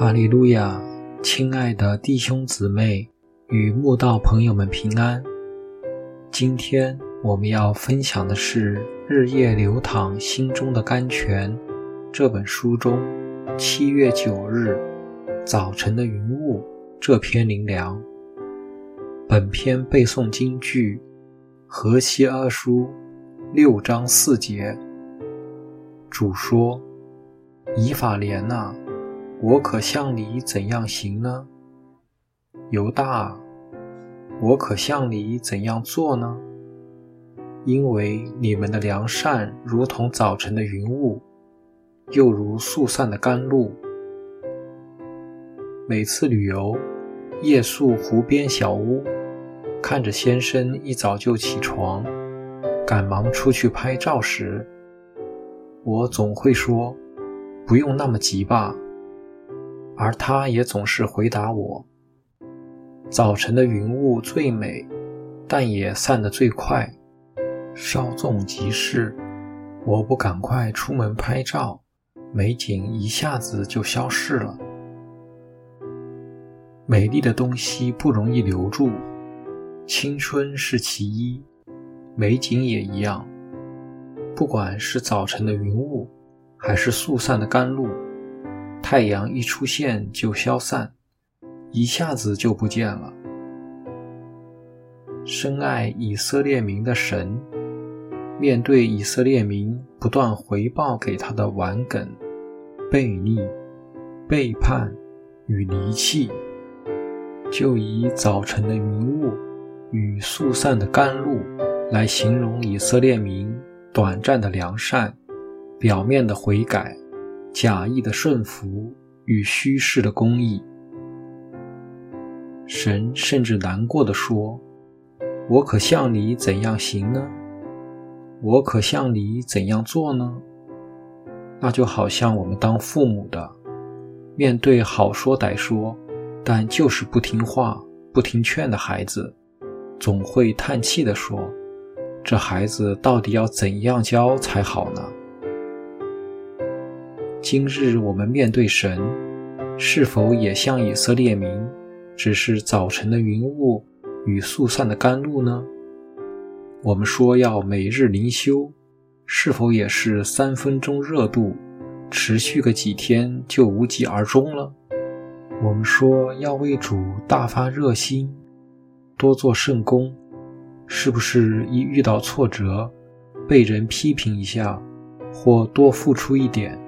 哈利路亚，亲爱的弟兄姊妹与慕道朋友们平安。今天我们要分享的是《日夜流淌心中的甘泉》这本书中七月九日早晨的云雾这篇灵粮。本篇背诵京剧河西阿书六章四节。主说：“以法莲呐。”我可向你怎样行呢？犹大，我可向你怎样做呢？因为你们的良善如同早晨的云雾，又如速散的甘露。每次旅游，夜宿湖边小屋，看着先生一早就起床，赶忙出去拍照时，我总会说：“不用那么急吧。”而他也总是回答我：“早晨的云雾最美，但也散得最快。稍纵即逝，我不赶快出门拍照，美景一下子就消失了。美丽的东西不容易留住，青春是其一，美景也一样。不管是早晨的云雾，还是速散的甘露。”太阳一出现就消散，一下子就不见了。深爱以色列民的神，面对以色列民不断回报给他的顽梗、悖逆、背叛与离弃，就以早晨的云雾与速散的甘露来形容以色列民短暂的良善、表面的悔改。假意的顺服与虚饰的公义，神甚至难过的说：“我可向你怎样行呢？我可向你怎样做呢？”那就好像我们当父母的，面对好说歹说，但就是不听话、不听劝的孩子，总会叹气的说：“这孩子到底要怎样教才好呢？”今日我们面对神，是否也像以色列民，只是早晨的云雾与速散的甘露呢？我们说要每日灵修，是否也是三分钟热度，持续个几天就无疾而终了？我们说要为主大发热心，多做圣功，是不是一遇到挫折，被人批评一下，或多付出一点？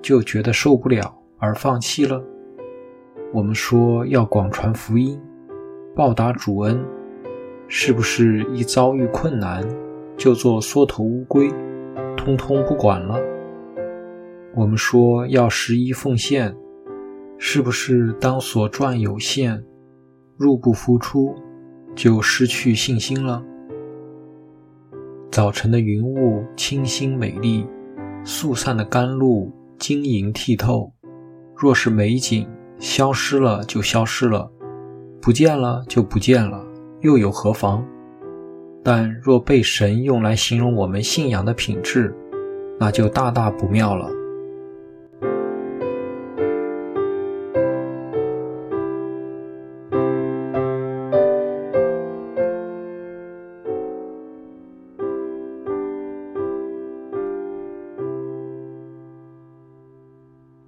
就觉得受不了而放弃了。我们说要广传福音，报答主恩，是不是一遭遇困难就做缩头乌龟，通通不管了？我们说要十一奉献，是不是当所赚有限，入不敷出，就失去信心了？早晨的云雾清新美丽，速散的甘露。晶莹剔透，若是美景消失了就消失了，不见了就不见了，又有何妨？但若被神用来形容我们信仰的品质，那就大大不妙了。